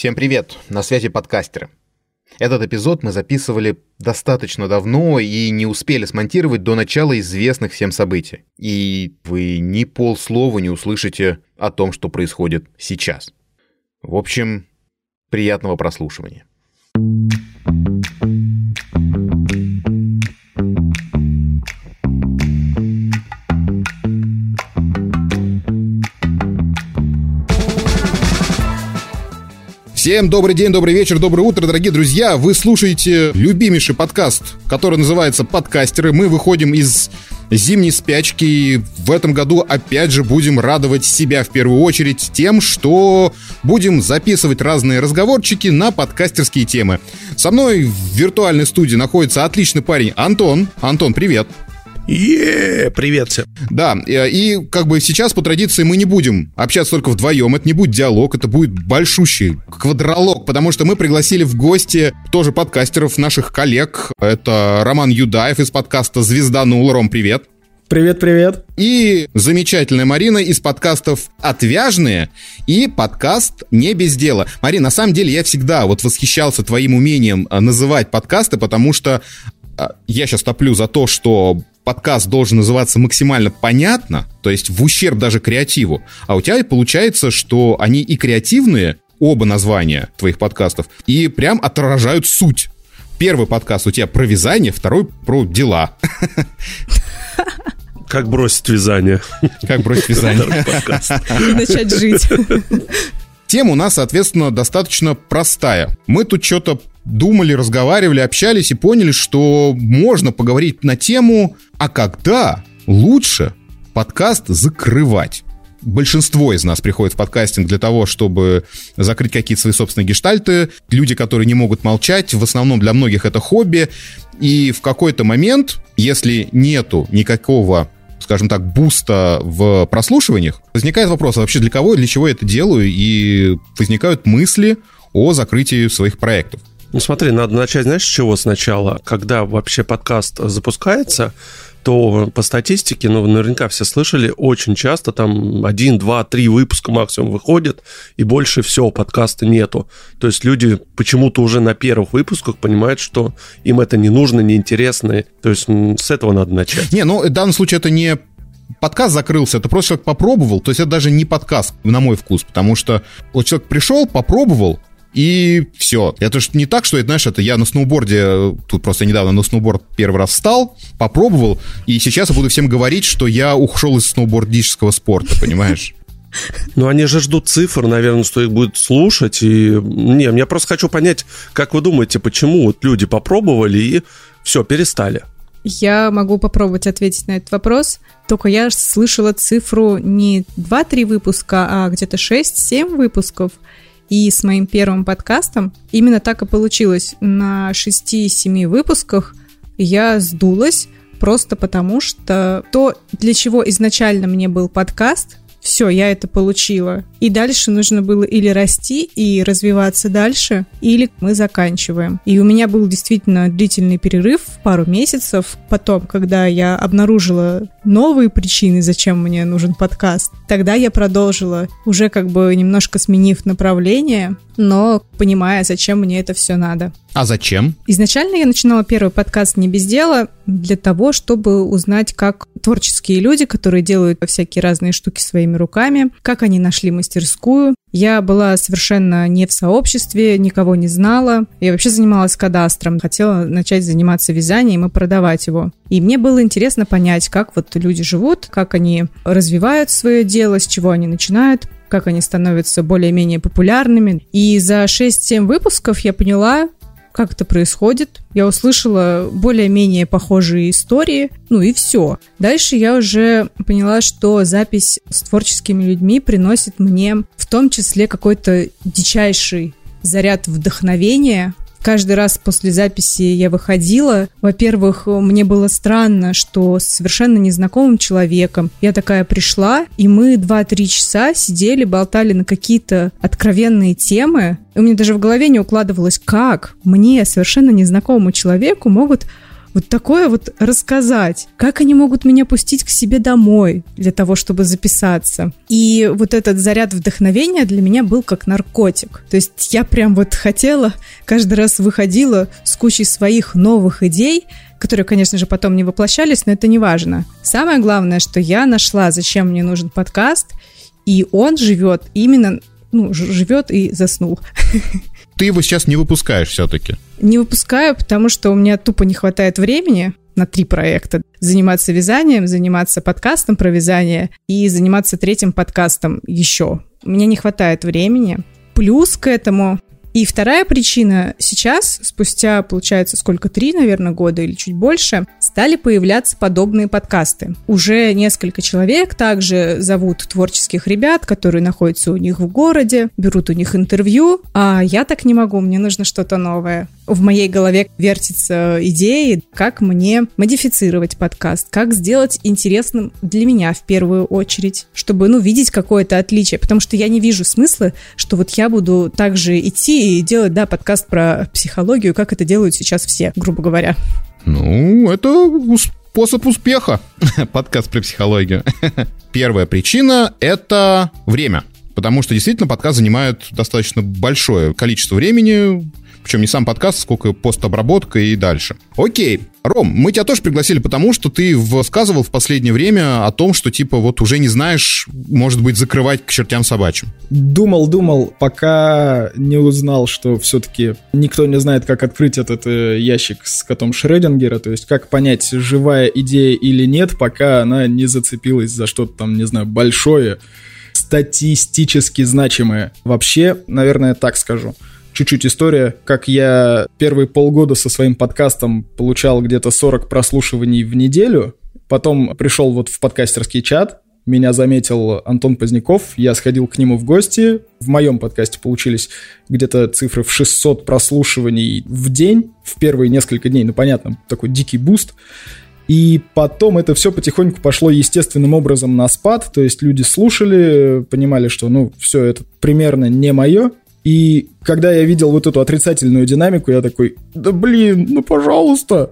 Всем привет, на связи подкастеры. Этот эпизод мы записывали достаточно давно и не успели смонтировать до начала известных всем событий. И вы ни полслова не услышите о том, что происходит сейчас. В общем, приятного прослушивания. Всем добрый день, добрый вечер, доброе утро, дорогие друзья. Вы слушаете любимейший подкаст, который называется «Подкастеры». Мы выходим из зимней спячки и в этом году опять же будем радовать себя в первую очередь тем, что будем записывать разные разговорчики на подкастерские темы. Со мной в виртуальной студии находится отличный парень Антон. Антон, привет. Е, привет всем. Да, э, и как бы сейчас по традиции мы не будем общаться только вдвоем, это не будет диалог, это будет большущий квадролог, потому что мы пригласили в гости тоже подкастеров, наших коллег. Это Роман Юдаев из подкаста «Звезданул». Ром, привет. Привет, привет. И замечательная Марина из подкастов «Отвяжные» и подкаст «Не без дела». Марина, на самом деле я всегда вот восхищался твоим умением э, называть подкасты, потому что э, я сейчас топлю за то, что подкаст должен называться максимально понятно, то есть в ущерб даже креативу, а у тебя получается, что они и креативные, оба названия твоих подкастов, и прям отражают суть. Первый подкаст у тебя про вязание, второй про дела. Как бросить вязание. Как бросить вязание. И начать жить. Тема у нас, соответственно, достаточно простая. Мы тут что-то думали, разговаривали, общались и поняли, что можно поговорить на тему, а когда лучше подкаст закрывать. Большинство из нас приходит в подкастинг для того, чтобы закрыть какие-то свои собственные гештальты. Люди, которые не могут молчать, в основном для многих это хобби. И в какой-то момент, если нету никакого скажем так, буста в прослушиваниях, возникает вопрос, а вообще для кого для чего я это делаю, и возникают мысли о закрытии своих проектов. Ну смотри, надо начать, знаешь, с чего сначала? Когда вообще подкаст запускается, то по статистике, ну, наверняка все слышали, очень часто там один, два, три выпуска максимум выходит, и больше всего подкаста нету. То есть люди почему-то уже на первых выпусках понимают, что им это не нужно, неинтересно. То есть с этого надо начать. Не, ну, в данном случае это не подкаст закрылся, это просто человек попробовал, то есть это даже не подкаст, на мой вкус, потому что вот человек пришел, попробовал, и все. Это же не так, что, это, знаешь, это я на сноуборде, тут просто недавно на сноуборд первый раз встал, попробовал, и сейчас я буду всем говорить, что я ушел из сноубордического спорта, понимаешь? Ну, они же ждут цифр, наверное, что их будут слушать. И... Не, я просто хочу понять, как вы думаете, почему вот люди попробовали и все, перестали? Я могу попробовать ответить на этот вопрос. Только я слышала цифру не 2-3 выпуска, а где-то 6-7 выпусков. И с моим первым подкастом именно так и получилось. На 6-7 выпусках я сдулась просто потому, что то, для чего изначально мне был подкаст, все, я это получила. И дальше нужно было или расти и развиваться дальше, или мы заканчиваем. И у меня был действительно длительный перерыв, пару месяцев. Потом, когда я обнаружила новые причины, зачем мне нужен подкаст, тогда я продолжила, уже как бы немножко сменив направление, но понимая, зачем мне это все надо. А зачем? Изначально я начинала первый подкаст «Не без дела» для того, чтобы узнать, как творческие люди, которые делают всякие разные штуки своими руками, как они нашли мастерскую. Я была совершенно не в сообществе, никого не знала. Я вообще занималась кадастром, хотела начать заниматься вязанием и продавать его. И мне было интересно понять, как вот люди живут, как они развивают свое дело, с чего они начинают, как они становятся более-менее популярными. И за 6-7 выпусков я поняла, как это происходит. Я услышала более-менее похожие истории, ну и все. Дальше я уже поняла, что запись с творческими людьми приносит мне в том числе какой-то дичайший заряд вдохновения, Каждый раз после записи я выходила. Во-первых, мне было странно, что с совершенно незнакомым человеком я такая пришла, и мы 2-3 часа сидели, болтали на какие-то откровенные темы. И у меня даже в голове не укладывалось, как мне, совершенно незнакомому человеку, могут вот такое вот рассказать. Как они могут меня пустить к себе домой для того, чтобы записаться? И вот этот заряд вдохновения для меня был как наркотик. То есть я прям вот хотела, каждый раз выходила с кучей своих новых идей, которые, конечно же, потом не воплощались, но это не важно. Самое главное, что я нашла, зачем мне нужен подкаст, и он живет именно, ну, живет и заснул. Ты его сейчас не выпускаешь все-таки? Не выпускаю, потому что у меня тупо не хватает времени на три проекта. Заниматься вязанием, заниматься подкастом про вязание и заниматься третьим подкастом еще. Мне не хватает времени. Плюс к этому и вторая причина. Сейчас, спустя, получается, сколько, три, наверное, года или чуть больше, стали появляться подобные подкасты. Уже несколько человек также зовут творческих ребят, которые находятся у них в городе, берут у них интервью, а я так не могу, мне нужно что-то новое в моей голове вертится идеи, как мне модифицировать подкаст, как сделать интересным для меня в первую очередь, чтобы, ну, видеть какое-то отличие, потому что я не вижу смысла, что вот я буду также идти и делать, да, подкаст про психологию, как это делают сейчас все, грубо говоря. Ну, это способ успеха. Подкаст про психологию. Первая причина — это время. Потому что действительно подкаст занимает достаточно большое количество времени, причем не сам подкаст, сколько постобработка и дальше. Окей. Ром, мы тебя тоже пригласили, потому что ты высказывал в последнее время о том, что типа вот уже не знаешь, может быть, закрывать к чертям собачьим. Думал, думал, пока не узнал, что все-таки никто не знает, как открыть этот э, ящик с котом Шредингера, то есть как понять, живая идея или нет, пока она не зацепилась за что-то там, не знаю, большое, статистически значимое. Вообще, наверное, так скажу чуть-чуть история, как я первые полгода со своим подкастом получал где-то 40 прослушиваний в неделю, потом пришел вот в подкастерский чат, меня заметил Антон Поздняков, я сходил к нему в гости. В моем подкасте получились где-то цифры в 600 прослушиваний в день, в первые несколько дней, ну понятно, такой дикий буст. И потом это все потихоньку пошло естественным образом на спад, то есть люди слушали, понимали, что ну все это примерно не мое, и когда я видел вот эту отрицательную динамику, я такой, да блин, ну пожалуйста.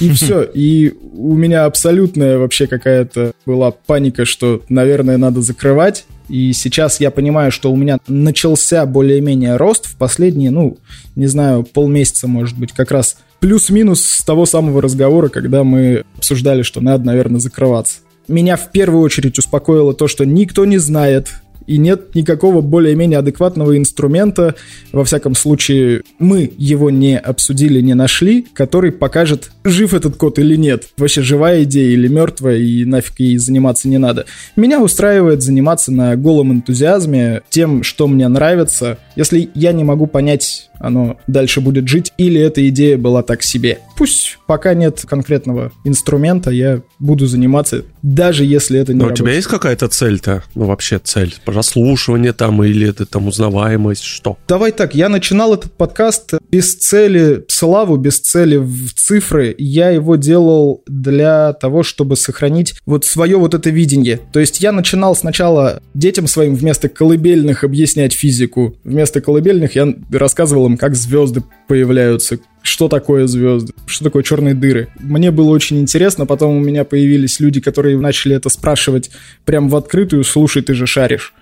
И все. И у меня абсолютная вообще какая-то была паника, что, наверное, надо закрывать. И сейчас я понимаю, что у меня начался более-менее рост в последние, ну, не знаю, полмесяца, может быть, как раз плюс-минус с того самого разговора, когда мы обсуждали, что надо, наверное, закрываться. Меня в первую очередь успокоило то, что никто не знает, и нет никакого более-менее адекватного инструмента, во всяком случае, мы его не обсудили, не нашли, который покажет, жив этот код или нет. Вообще живая идея или мертвая, и нафиг ей заниматься не надо. Меня устраивает заниматься на голом энтузиазме тем, что мне нравится. Если я не могу понять, оно дальше будет жить, или эта идея была так себе. Пусть пока нет конкретного инструмента, я буду заниматься, даже если это не Но работает. у тебя есть какая-то цель-то? Ну, вообще цель? прослушивание там или это там узнаваемость, что? Давай так, я начинал этот подкаст без цели славу, без цели в цифры. Я его делал для того, чтобы сохранить вот свое вот это видение. То есть я начинал сначала детям своим вместо колыбельных объяснять физику. Вместо колыбельных я рассказывал им, как звезды появляются, что такое звезды, что такое черные дыры. Мне было очень интересно, потом у меня появились люди, которые начали это спрашивать прям в открытую, слушай, ты же шаришь.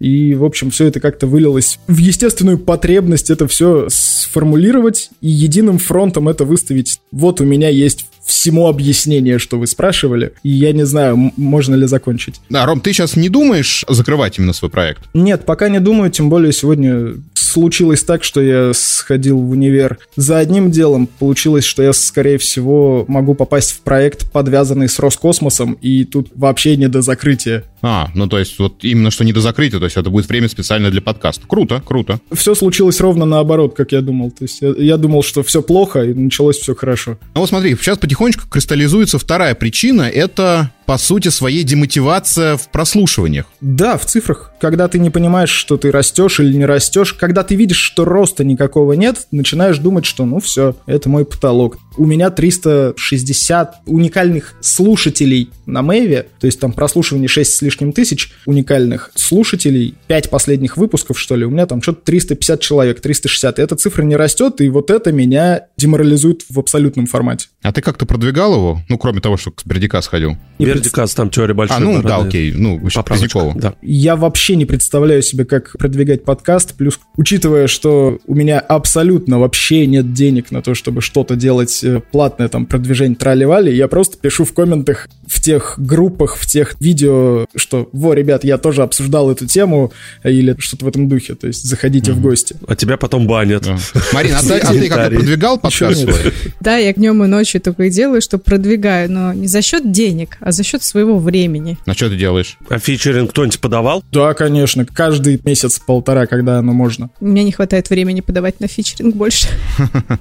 И, в общем, все это как-то вылилось в естественную потребность это все сформулировать и единым фронтом это выставить. Вот у меня есть всему объяснение, что вы спрашивали, и я не знаю, можно ли закончить. Да, Ром, ты сейчас не думаешь закрывать именно свой проект? Нет, пока не думаю, тем более сегодня случилось так, что я сходил в универ за одним делом. Получилось, что я, скорее всего, могу попасть в проект, подвязанный с Роскосмосом, и тут вообще не до закрытия. А, ну то есть вот именно что не до закрытия, то есть это будет время специально для подкаста. Круто, круто. Все случилось ровно наоборот, как я думал. То есть я, я думал, что все плохо, и началось все хорошо. Ну вот смотри, сейчас потихонечку кристаллизуется вторая причина, это по сути своей демотивация в прослушиваниях. Да, в цифрах. Когда ты не понимаешь, что ты растешь или не растешь, когда ты видишь, что роста никакого нет, начинаешь думать, что ну все, это мой потолок. У меня 360 уникальных слушателей на Мэйве, то есть там прослушивание 6 с лишним тысяч уникальных слушателей, 5 последних выпусков, что ли, у меня там что-то 350 человек, 360. И эта цифра не растет, и вот это меня деморализует в абсолютном формате. А ты как-то продвигал его? Ну, кроме того, что к Бердика сходил. Вердикас, там теория большой А, ну да, окей. Ну, Позднякова. Да. Я вообще не представляю себе, как продвигать подкаст, плюс учитывая, что у меня абсолютно вообще нет денег на то, чтобы что-то делать э, платное, там, продвижение трали-вали, я просто пишу в комментах в тех группах, в тех видео, что, во, ребят, я тоже обсуждал эту тему, или что-то в этом духе, то есть заходите в гости. А тебя потом банят. Да. Марина, а ты, а ты как-то продвигал подкаст свой? Да, я днем и ночью только и делаю, что продвигаю, но не за счет денег, а за счет своего времени. А что ты делаешь? А фичеринг кто-нибудь подавал? Да, конечно, каждый месяц-полтора, когда оно можно. Мне не хватает времени подавать на фичеринг больше.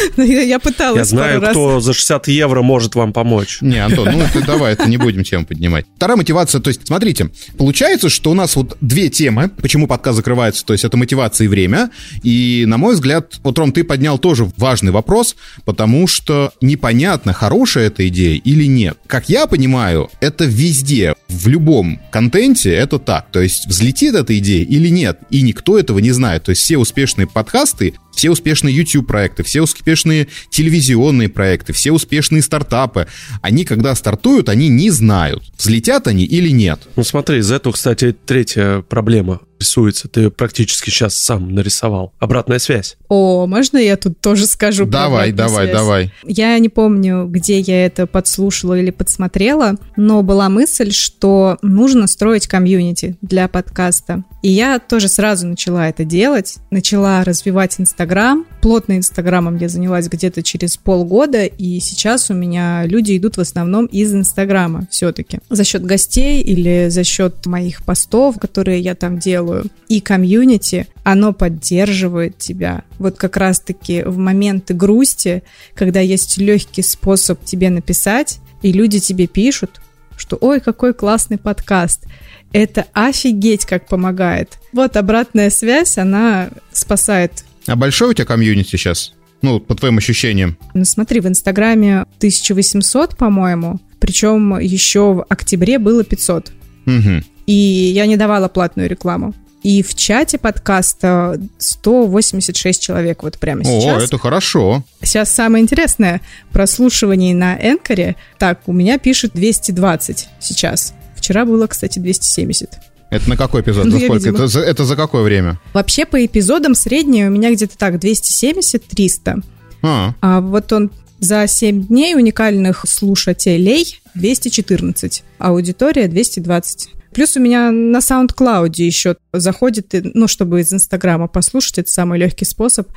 Но Я пыталась Я знаю, раз. кто за 60 евро может вам помочь. Не, Антон, ну это давай, это не будем тему поднимать. Вторая мотивация, то есть, смотрите, получается, что у нас вот две темы, почему подкаст закрывается, то есть это мотивация и время, и, на мой взгляд, вот, Ром, ты поднял тоже важный вопрос, потому что непонятно, хорошая эта идея или нет. Как я понимаю, это везде, в любом контенте это так, то есть взлетит эта идея или нет, и никто этого не знает, то есть все успешные подкасты, все успешные YouTube-проекты, все успешные телевизионные проекты, все успешные стартапы, они, когда стартуют, они не знают, взлетят они или нет. Ну смотри, из этого, кстати, третья проблема рисуется. Ты практически сейчас сам нарисовал. Обратная связь. О, можно я тут тоже скажу? Давай, давай, связь? давай. Я не помню, где я это подслушала или подсмотрела, но была мысль, что нужно строить комьюнити для подкаста. И я тоже сразу начала это делать. Начала развивать Инстаграм. Плотно Инстаграмом я занялась где-то через полгода, и сейчас у меня люди идут в основном из Инстаграма все-таки. За счет гостей или за счет моих постов, которые я там делаю. И комьюнити, оно поддерживает тебя. Вот как раз-таки в моменты грусти, когда есть легкий способ тебе написать, и люди тебе пишут, что «Ой, какой классный подкаст!» Это офигеть как помогает. Вот обратная связь, она спасает. А большой у тебя комьюнити сейчас? Ну, по твоим ощущениям. Ну смотри, в Инстаграме 1800, по-моему, причем еще в октябре было 500. Мгм. И я не давала платную рекламу. И в чате подкаста 186 человек вот прямо О, сейчас. это хорошо. Сейчас самое интересное. Прослушивание на Энкоре. Так, у меня пишет 220 сейчас. Вчера было, кстати, 270. Это на какой эпизод? Ну, За я, сколько? видимо. Это, за, это за какое время? Вообще по эпизодам среднее у меня где-то так 270-300. А, А вот он за 7 дней уникальных слушателей 214. Аудитория 220. Плюс у меня на SoundCloud еще заходит, ну, чтобы из Инстаграма послушать, это самый легкий способ.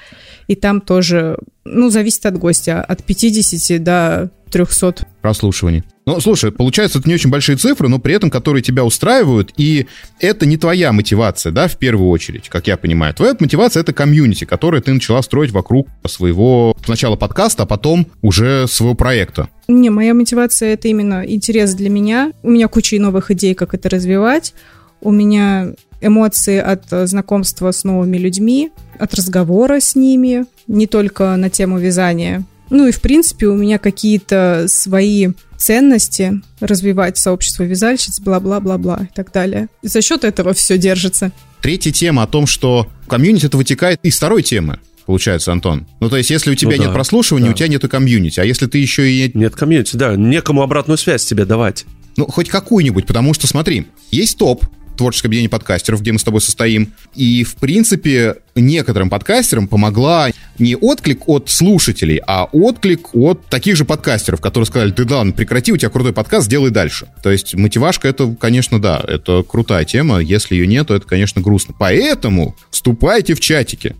И там тоже, ну, зависит от гостя, от 50 до 300. прослушиваний. Ну, слушай, получается, это не очень большие цифры, но при этом, которые тебя устраивают, и это не твоя мотивация, да, в первую очередь, как я понимаю. Твоя мотивация — это комьюнити, которое ты начала строить вокруг своего сначала подкаста, а потом уже своего проекта. Не, моя мотивация это именно интерес для меня. У меня куча новых идей, как это развивать. У меня эмоции от э, знакомства с новыми людьми, от разговора с ними, не только на тему вязания. Ну и, в принципе, у меня какие-то свои ценности развивать сообщество вязальщиц, бла-бла-бла-бла и так далее. И за счет этого все держится. Третья тема о том, что комьюнити это вытекает из второй темы, получается, Антон. Ну, то есть, если у тебя да, нет прослушивания, да. у тебя нету комьюнити, а если ты еще и Нет комьюнити, да. Некому обратную связь тебе давать. Ну, хоть какую-нибудь, потому что, смотри, есть топ, творческое объединение подкастеров, где мы с тобой состоим. И, в принципе, некоторым подкастерам помогла не отклик от слушателей, а отклик от таких же подкастеров, которые сказали, ты да, прекрати, у тебя крутой подкаст, сделай дальше. То есть мотивашка это, конечно, да, это крутая тема. Если ее нет, то это, конечно, грустно. Поэтому вступайте в чатики.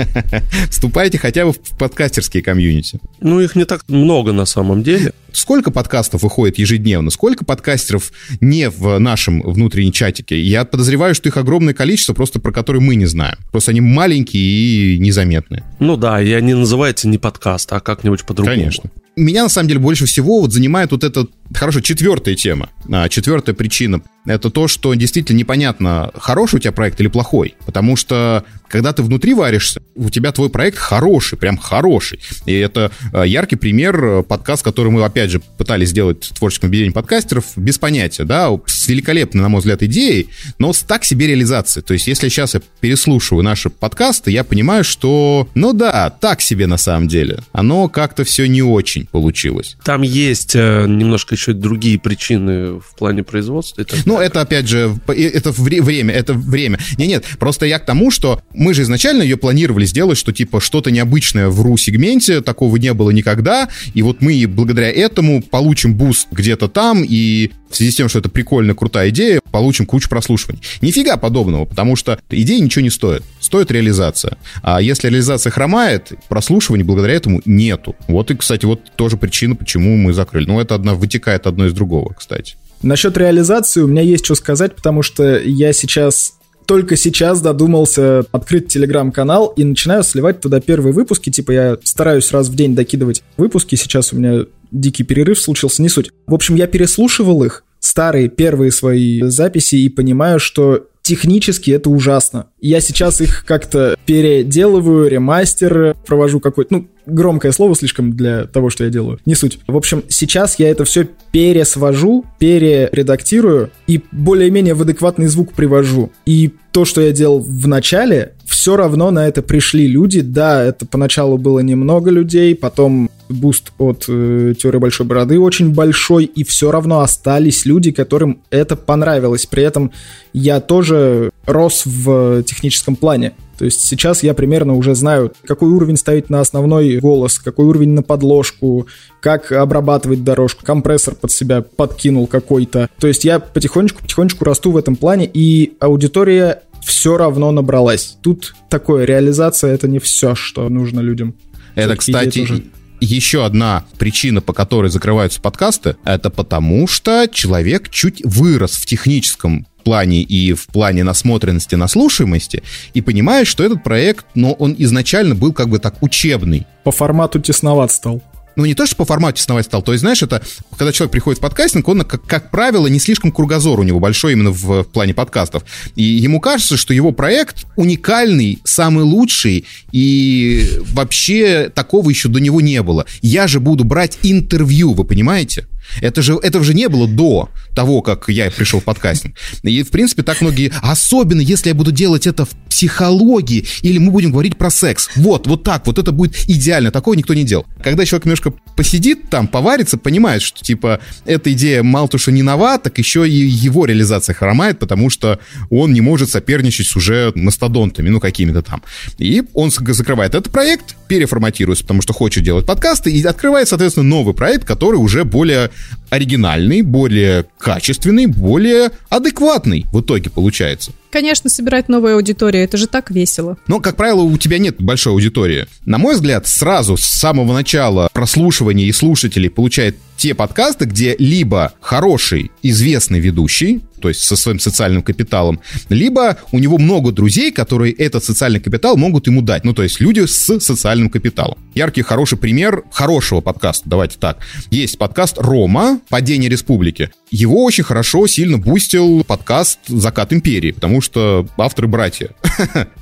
Вступайте хотя бы в подкастерские комьюнити. Ну, их не так много на самом деле. Сколько подкастов выходит ежедневно? Сколько подкастеров не в нашем внутреннем чатике? Я подозреваю, что их огромное количество, просто про которые мы не знаем. Просто они маленькие и незаметные. Ну да, и они называются не подкаст, а как-нибудь по-другому. Конечно. Меня, на самом деле, больше всего вот занимает вот эта, хорошо, четвертая тема. А, четвертая причина. Это то, что действительно непонятно, хороший у тебя проект или плохой. Потому что, когда ты внутри варишься, у тебя твой проект хороший, прям хороший. И это а, яркий пример, э, подкаст, который мы, опять же, пытались сделать в творческом объединении подкастеров, без понятия, да, с великолепной, на мой взгляд, идеей, но с так себе реализацией. То есть, если сейчас я переслушиваю наши подкасты, я понимаю, что, ну да, так себе на самом деле. Оно как-то все не очень. Очень получилось. Там есть э, немножко еще другие причины в плане производства. Ну, это, опять же, это время, это время. Не, нет, просто я к тому, что мы же изначально ее планировали сделать, что, типа, что-то необычное в RU-сегменте, такого не было никогда, и вот мы благодаря этому получим буст где-то там, и в связи с тем, что это прикольная, крутая идея, получим кучу прослушиваний. Нифига подобного, потому что идея ничего не стоит. Стоит реализация. А если реализация хромает, прослушиваний благодаря этому нету. Вот и, кстати, вот тоже причина, почему мы закрыли. Ну, это одно, вытекает одно из другого, кстати. Насчет реализации у меня есть что сказать, потому что я сейчас только сейчас додумался открыть телеграм-канал и начинаю сливать туда первые выпуски. Типа я стараюсь раз в день докидывать выпуски. Сейчас у меня дикий перерыв случился, не суть. В общем, я переслушивал их, старые первые свои записи, и понимаю, что технически это ужасно. Я сейчас их как-то переделываю, ремастер провожу какой-то, ну, громкое слово слишком для того, что я делаю. Не суть. В общем, сейчас я это все пересвожу, перередактирую и более-менее в адекватный звук привожу. И то, что я делал в начале, все равно на это пришли люди. Да, это поначалу было немного людей, потом буст от э, теории большой бороды очень большой, и все равно остались люди, которым это понравилось. При этом я тоже рос в техническом плане. То есть сейчас я примерно уже знаю, какой уровень ставить на основной голос, какой уровень на подложку, как обрабатывать дорожку, компрессор под себя подкинул какой-то. То есть я потихонечку-потихонечку расту в этом плане, и аудитория все равно набралась. Тут такое, реализация — это не все, что нужно людям. Это, кстати, еще одна причина, по которой закрываются подкасты, это потому, что человек чуть вырос в техническом плане и в плане насмотренности, наслушаемости, и понимает, что этот проект, но он изначально был как бы так учебный. По формату тесноват стал ну, не то, что по формату тесновать стал, то есть, знаешь, это, когда человек приходит в подкастинг, он, как, как правило, не слишком кругозор у него большой именно в, в плане подкастов. И ему кажется, что его проект уникальный, самый лучший, и вообще такого еще до него не было. Я же буду брать интервью, вы понимаете? Это же, этого же не было до того, как я пришел в подкастинг. И, в принципе, так многие... Особенно, если я буду делать это в психологии, или мы будем говорить про секс. Вот, вот так, вот это будет идеально. Такого никто не делал. Когда человек немножко посидит там, поварится, понимает, что, типа, эта идея мало то, что не нова, так еще и его реализация хромает, потому что он не может соперничать с уже мастодонтами, ну, какими-то там. И он закрывает этот проект, переформатируется, потому что хочет делать подкасты, и открывает, соответственно, новый проект, который уже более оригинальный, более качественный, более адекватный в итоге получается. Конечно, собирать новую аудиторию, это же так весело. Но, как правило, у тебя нет большой аудитории. На мой взгляд, сразу с самого начала прослушивания и слушателей получает те подкасты, где либо хороший, известный ведущий, то есть со своим социальным капиталом, либо у него много друзей, которые этот социальный капитал могут ему дать. Ну, то есть люди с социальным капиталом. Яркий, хороший пример хорошего подкаста, давайте так. Есть подкаст «Рома. Падение республики». Его очень хорошо, сильно бустил подкаст «Закат империи», потому что авторы братья.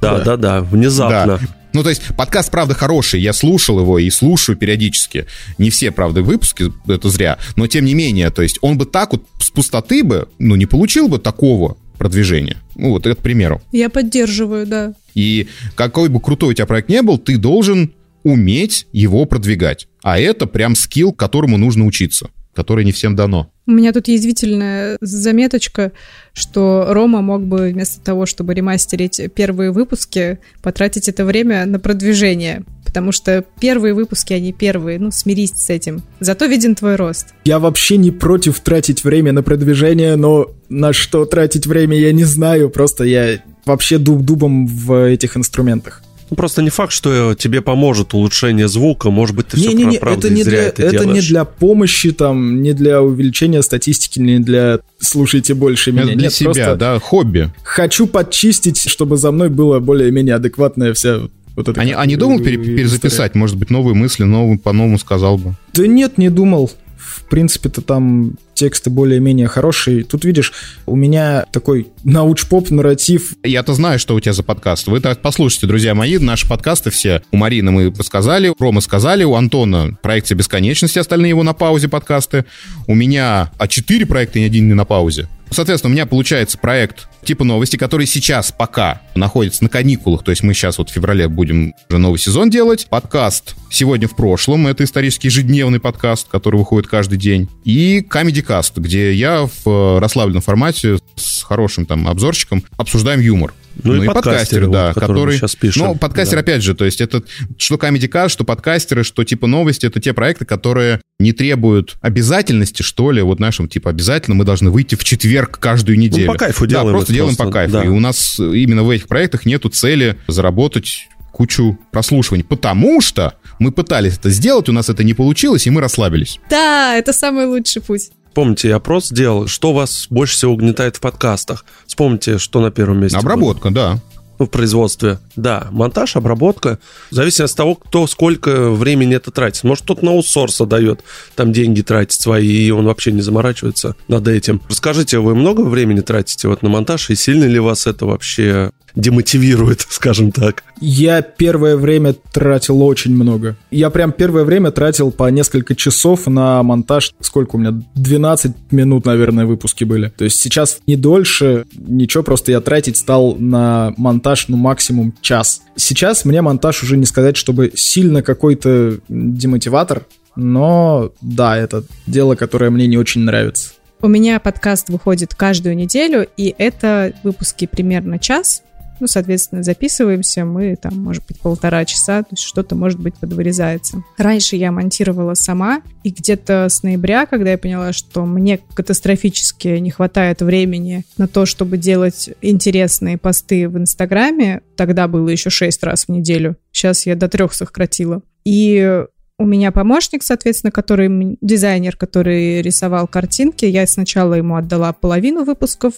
Да, да, да, внезапно. Ну, то есть, подкаст, правда, хороший, я слушал его и слушаю периодически. Не все, правда, выпуски, это зря, но тем не менее, то есть, он бы так вот с пустоты бы, ну, не получил бы такого продвижения. Ну, вот это к примеру. Я поддерживаю, да. И какой бы крутой у тебя проект не был, ты должен уметь его продвигать. А это прям скилл, которому нужно учиться, который не всем дано. У меня тут язвительная заметочка, что Рома мог бы вместо того, чтобы ремастерить первые выпуски, потратить это время на продвижение. Потому что первые выпуски, они первые, ну, смирись с этим. Зато виден твой рост. Я вообще не против тратить время на продвижение, но на что тратить время, я не знаю. Просто я вообще дуб дубом в этих инструментах. Ну, просто не факт, что тебе поможет улучшение звука. Может быть, ты не, все не, не, правда это не зря для, это, это не для помощи, там, не для увеличения статистики, не для слушайте больше меня. Это для Нет, себя, просто да, хобби. Хочу подчистить, чтобы за мной было более-менее адекватная вся вот эта... А не, а не думал пере, перезаписать, может быть, новые мысли, новые, по-новому сказал бы? Да нет, не думал в принципе-то там тексты более-менее хорошие. Тут, видишь, у меня такой науч-поп нарратив. Я-то знаю, что у тебя за подкаст. Вы так послушайте, друзья мои, наши подкасты все. У Марины мы сказали, у Ромы сказали, у Антона проекция бесконечности, остальные его на паузе подкасты. У меня а четыре проекта, ни один не на паузе. Соответственно, у меня получается проект типа новости, который сейчас пока находится на каникулах, то есть мы сейчас вот в феврале будем уже новый сезон делать. Подкаст «Сегодня в прошлом», это исторический ежедневный подкаст, который выходит каждый день. И Comedy Cast, где я в расслабленном формате с хорошим там обзорчиком обсуждаем юмор. Ну, ну и, и подкастеры, да, вот, который... сейчас пишем. Ну, подкастер, да. опять же, то есть это что Comedy Cast, что подкастеры, что типа новости, это те проекты, которые не требуют обязательности, что ли, вот нашим, типа, обязательно мы должны выйти в четверг каждую неделю. Ну, по кайфу делаем. Да, просто делаем по кайфу. Да. И у нас именно в этих проектах нету цели заработать кучу прослушиваний, потому что мы пытались это сделать, у нас это не получилось, и мы расслабились. Да, это самый лучший путь. Помните, я опрос сделал, что вас больше всего угнетает в подкастах. Вспомните, что на первом месте. Обработка, было. да ну, в производстве. Да, монтаж, обработка. В зависимости от того, кто сколько времени это тратит. Может, кто-то на аутсорс дает, там деньги тратит свои, и он вообще не заморачивается над этим. Расскажите, вы много времени тратите вот на монтаж, и сильно ли вас это вообще демотивирует, скажем так? Я первое время тратил очень много. Я прям первое время тратил по несколько часов на монтаж. Сколько у меня? 12 минут, наверное, выпуски были. То есть сейчас не дольше, ничего, просто я тратить стал на монтаж, ну, максимум час. Сейчас мне монтаж уже не сказать, чтобы сильно какой-то демотиватор, но да, это дело, которое мне не очень нравится. У меня подкаст выходит каждую неделю, и это выпуски примерно час. Ну, соответственно, записываемся мы там, может быть, полтора часа, то есть что-то, может быть, подвырезается. Раньше я монтировала сама, и где-то с ноября, когда я поняла, что мне катастрофически не хватает времени на то, чтобы делать интересные посты в Инстаграме, тогда было еще шесть раз в неделю, сейчас я до трех сократила. И у меня помощник, соответственно, который дизайнер, который рисовал картинки. Я сначала ему отдала половину выпусков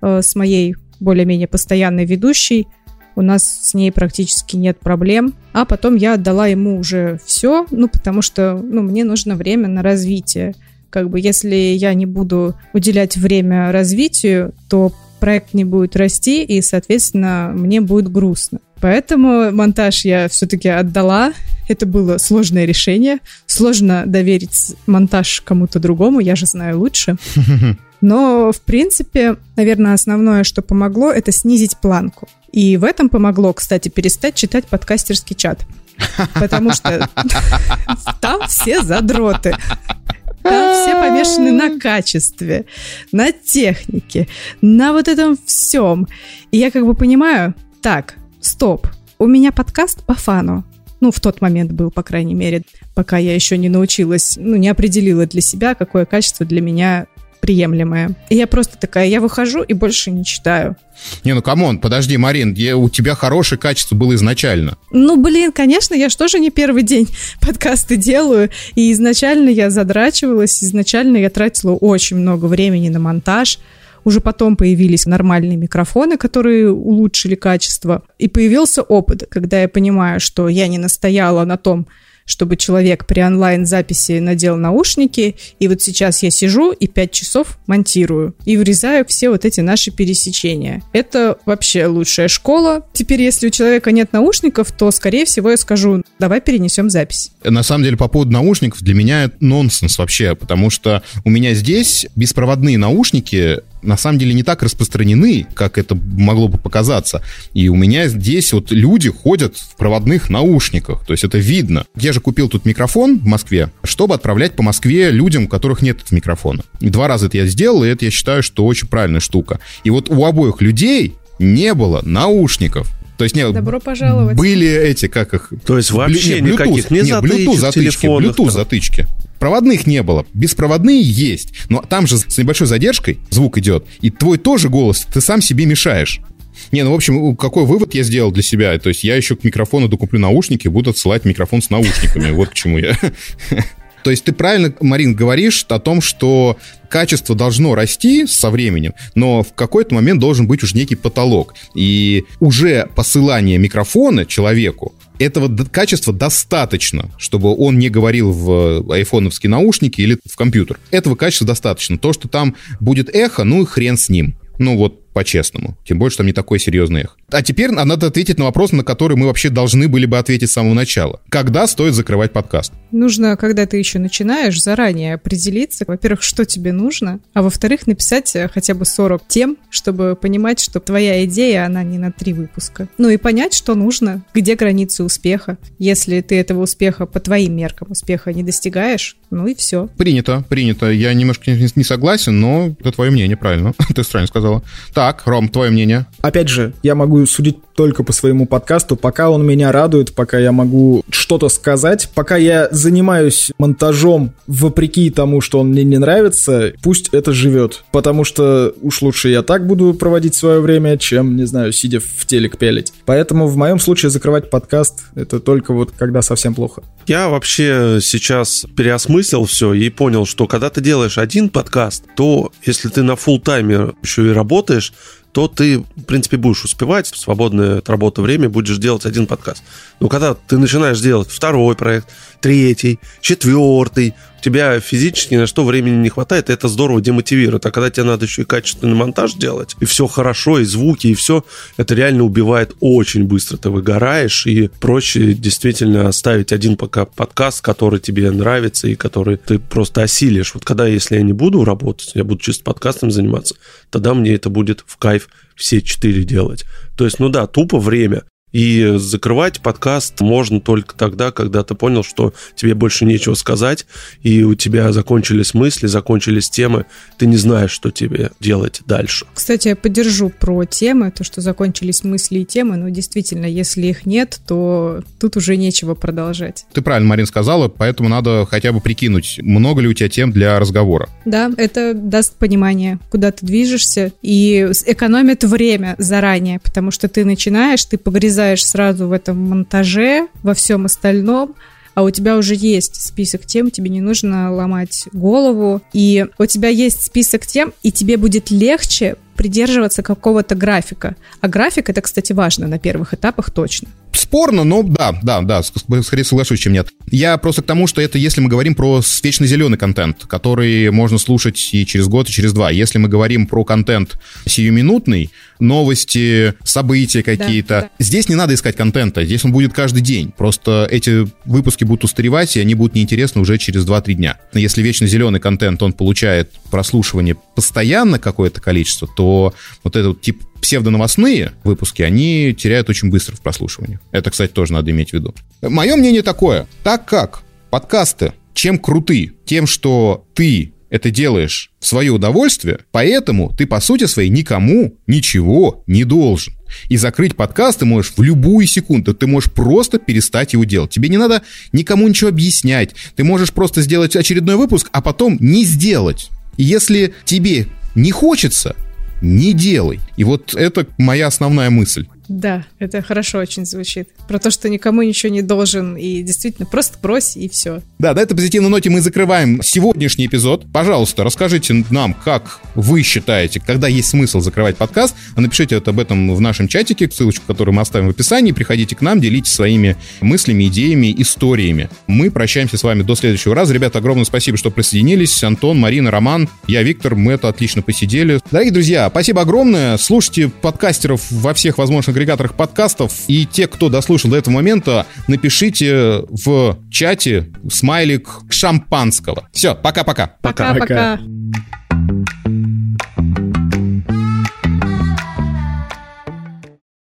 э, с моей более-менее постоянной ведущей. У нас с ней практически нет проблем. А потом я отдала ему уже все, ну, потому что, ну, мне нужно время на развитие. Как бы, если я не буду уделять время развитию, то проект не будет расти, и, соответственно, мне будет грустно. Поэтому монтаж я все-таки отдала. Это было сложное решение. Сложно доверить монтаж кому-то другому, я же знаю лучше. Но, в принципе, наверное, основное, что помогло, это снизить планку. И в этом помогло, кстати, перестать читать подкастерский чат. Потому что там все задроты. Там все помешаны на качестве, на технике, на вот этом всем. И я как бы понимаю, так, стоп, у меня подкаст по фану. Ну, в тот момент был, по крайней мере, пока я еще не научилась, ну, не определила для себя, какое качество для меня приемлемое. И я просто такая, я выхожу и больше не читаю. Не, ну come on, подожди, Марин, я, у тебя хорошее качество было изначально. Ну, блин, конечно, я же не первый день подкасты делаю, и изначально я задрачивалась, изначально я тратила очень много времени на монтаж, уже потом появились нормальные микрофоны, которые улучшили качество. И появился опыт, когда я понимаю, что я не настояла на том, чтобы человек при онлайн-записи надел наушники, и вот сейчас я сижу и 5 часов монтирую и врезаю все вот эти наши пересечения. Это вообще лучшая школа. Теперь, если у человека нет наушников, то, скорее всего, я скажу, давай перенесем запись. На самом деле, по поводу наушников, для меня это нонсенс вообще, потому что у меня здесь беспроводные наушники, на самом деле не так распространены, как это могло бы показаться. И у меня здесь вот люди ходят в проводных наушниках, то есть это видно. Я же купил тут микрофон в Москве, чтобы отправлять по Москве людям, у которых нет микрофона. И два раза это я сделал, и это я считаю, что очень правильная штука. И вот у обоих людей не было наушников. То есть, не, Добро пожаловать. Были эти, как их... То есть вообще не, Bluetooth, никаких не, не Bluetooth затычки, Bluetooth затычки. Проводных не было. Беспроводные есть. Но там же с небольшой задержкой звук идет. И твой тоже голос, ты сам себе мешаешь. Не, ну, в общем, какой вывод я сделал для себя? То есть я еще к микрофону докуплю наушники, буду отсылать микрофон с наушниками. Вот к чему я. То есть ты правильно, Марин, говоришь о том, что качество должно расти со временем, но в какой-то момент должен быть уже некий потолок. И уже посылание микрофона человеку этого качества достаточно, чтобы он не говорил в айфоновские наушники или в компьютер. Этого качества достаточно. То, что там будет эхо, ну и хрен с ним. Ну вот по-честному. Тем более, что там не такой серьезный эх. А теперь надо ответить на вопрос, на который мы вообще должны были бы ответить с самого начала. Когда стоит закрывать подкаст? Нужно, когда ты еще начинаешь, заранее определиться, во-первых, что тебе нужно, а во-вторых, написать э, хотя бы 40 тем, чтобы понимать, что твоя идея, она не на три выпуска. Ну и понять, что нужно, где границы успеха. Если ты этого успеха по твоим меркам успеха не достигаешь, ну и все. Принято, принято. Я немножко не согласен, но это твое мнение, правильно. Ты правильно сказала. Так, Ром, твое мнение? Опять же, я могу судить только по своему подкасту, пока он меня радует, пока я могу что-то сказать, пока я занимаюсь монтажом вопреки тому, что он мне не нравится, пусть это живет. Потому что уж лучше я так буду проводить свое время, чем, не знаю, сидя в телек пелить. Поэтому в моем случае закрывать подкаст это только вот когда совсем плохо. Я вообще сейчас переосмыслил все и понял, что когда ты делаешь один подкаст, то если ты на full тайме еще и работаешь, то ты, в принципе, будешь успевать в свободное от работы время, будешь делать один подкаст. Но когда ты начинаешь делать второй проект, третий, четвертый, тебя физически на что времени не хватает, и это здорово демотивирует. А когда тебе надо еще и качественный монтаж делать, и все хорошо, и звуки, и все, это реально убивает очень быстро. Ты выгораешь, и проще действительно оставить один пока подкаст, который тебе нравится, и который ты просто осилишь. Вот когда, если я не буду работать, я буду чисто подкастом заниматься, тогда мне это будет в кайф все четыре делать. То есть, ну да, тупо время. И закрывать подкаст можно только тогда, когда ты понял, что тебе больше нечего сказать, и у тебя закончились мысли, закончились темы, ты не знаешь, что тебе делать дальше. Кстати, я поддержу про темы, то, что закончились мысли и темы, но действительно, если их нет, то тут уже нечего продолжать. Ты правильно, Марин, сказала, поэтому надо хотя бы прикинуть, много ли у тебя тем для разговора. Да, это даст понимание, куда ты движешься, и экономит время заранее, потому что ты начинаешь, ты погрязаешь влезаешь сразу в этом монтаже, во всем остальном, а у тебя уже есть список тем, тебе не нужно ломать голову, и у тебя есть список тем, и тебе будет легче придерживаться какого-то графика. А график это, кстати, важно на первых этапах точно. Спорно, но да, да, да, скорее соглашусь, чем нет. Я просто к тому, что это если мы говорим про вечно зеленый контент, который можно слушать и через год, и через два. Если мы говорим про контент сиюминутный, новости, события какие-то, да, да. здесь не надо искать контента, здесь он будет каждый день. Просто эти выпуски будут устаревать, и они будут неинтересны уже через 2-3 дня. Если вечно зеленый контент, он получает прослушивание постоянно какое-то количество, то вот этот тип псевдоновостные выпуски, они теряют очень быстро в прослушивании. Это, кстати, тоже надо иметь в виду. Мое мнение такое. Так как подкасты чем круты? Тем, что ты это делаешь в свое удовольствие, поэтому ты, по сути своей, никому ничего не должен. И закрыть подкаст ты можешь в любую секунду. Ты можешь просто перестать его делать. Тебе не надо никому ничего объяснять. Ты можешь просто сделать очередной выпуск, а потом не сделать. Если тебе не хочется, не делай. И вот это моя основная мысль. Да, это хорошо очень звучит. Про то, что никому ничего не должен, и действительно просто брось, и все. Да, на этой позитивной ноте мы закрываем сегодняшний эпизод. Пожалуйста, расскажите нам, как вы считаете, когда есть смысл закрывать подкаст. Напишите об этом в нашем чатике, ссылочку, которую мы оставим в описании. Приходите к нам, делитесь своими мыслями, идеями, историями. Мы прощаемся с вами до следующего раза. Ребята, огромное спасибо, что присоединились. Антон, Марина, Роман, я Виктор. Мы это отлично посидели. Дорогие друзья, спасибо огромное. Слушайте подкастеров во всех возможных агрегаторах подкастов. И те, кто дослушал до этого момента, напишите в чате смайлик шампанского. Все, пока-пока. Пока-пока.